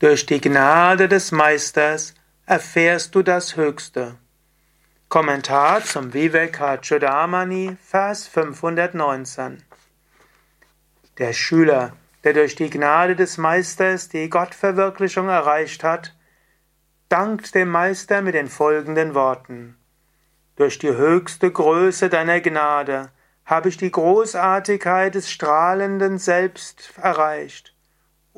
Durch die Gnade des Meisters erfährst du das Höchste. Kommentar zum Vivekachudamani, Vers 519. Der Schüler, der durch die Gnade des Meisters die Gottverwirklichung erreicht hat, dankt dem Meister mit den folgenden Worten. Durch die höchste Größe deiner Gnade habe ich die Großartigkeit des strahlenden Selbst erreicht.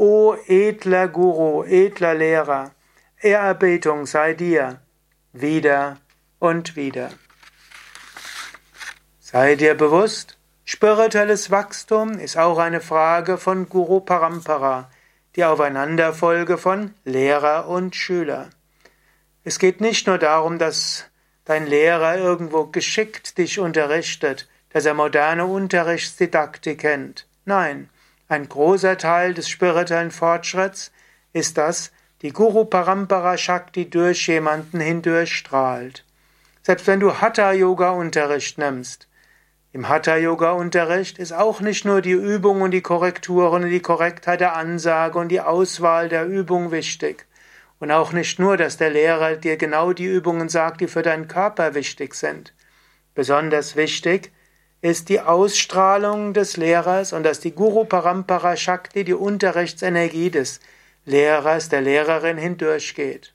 O edler Guru, edler Lehrer, Ehrerbietung sei dir, wieder und wieder. Sei dir bewusst, spirituelles Wachstum ist auch eine Frage von Guru Parampara, die Aufeinanderfolge von Lehrer und Schüler. Es geht nicht nur darum, dass dein Lehrer irgendwo geschickt dich unterrichtet, dass er moderne Unterrichtsdidaktik kennt. Nein, ein großer Teil des spirituellen Fortschritts ist das, die Guru Parampara Shakti durch jemanden hindurchstrahlt. Selbst wenn du Hatha Yoga Unterricht nimmst, im Hatha Yoga Unterricht ist auch nicht nur die Übung und die Korrekturen und die Korrektheit der Ansage und die Auswahl der Übung wichtig. Und auch nicht nur, dass der Lehrer dir genau die Übungen sagt, die für deinen Körper wichtig sind. Besonders wichtig ist die Ausstrahlung des Lehrers und dass die Guru Parampara Shakti, die Unterrichtsenergie des Lehrers, der Lehrerin hindurchgeht.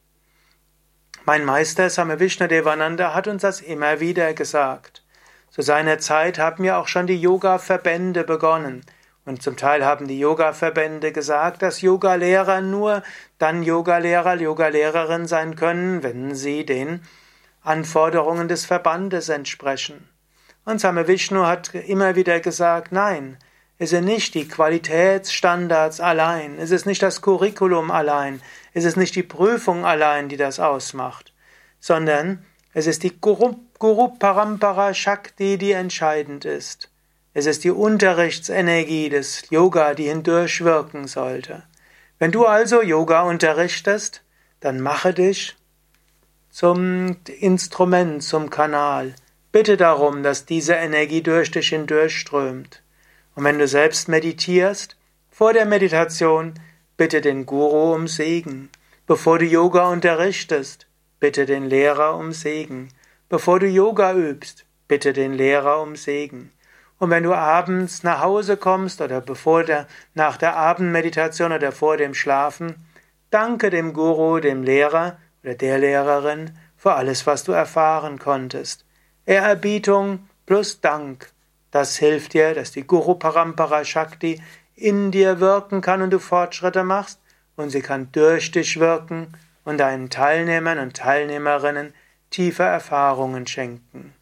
Mein Meister Same Vishnadevananda hat uns das immer wieder gesagt. Zu seiner Zeit haben ja auch schon die Yoga-Verbände begonnen. Und zum Teil haben die Yoga-Verbände gesagt, dass Yoga-Lehrer nur dann Yoga-Lehrer, Yoga-Lehrerin sein können, wenn sie den Anforderungen des Verbandes entsprechen. Und Same Vishnu hat immer wieder gesagt, nein, es sind nicht die Qualitätsstandards allein, es ist nicht das Curriculum allein, es ist nicht die Prüfung allein, die das ausmacht, sondern es ist die Guru, Guru Parampara Shakti, die entscheidend ist. Es ist die Unterrichtsenergie des Yoga, die hindurchwirken sollte. Wenn du also Yoga unterrichtest, dann mache dich zum Instrument, zum Kanal. Bitte darum, dass diese Energie durch dich hindurchströmt. Und wenn du selbst meditierst, vor der Meditation bitte den Guru um Segen. Bevor du Yoga unterrichtest, bitte den Lehrer um Segen. Bevor du Yoga übst, bitte den Lehrer um Segen. Und wenn du abends nach Hause kommst oder bevor der, nach der Abendmeditation oder vor dem Schlafen, danke dem Guru, dem Lehrer oder der Lehrerin für alles, was du erfahren konntest. Ehrerbietung plus Dank. Das hilft dir, dass die Guru Parampara Shakti in dir wirken kann und du Fortschritte machst und sie kann durch dich wirken und deinen Teilnehmern und Teilnehmerinnen tiefe Erfahrungen schenken.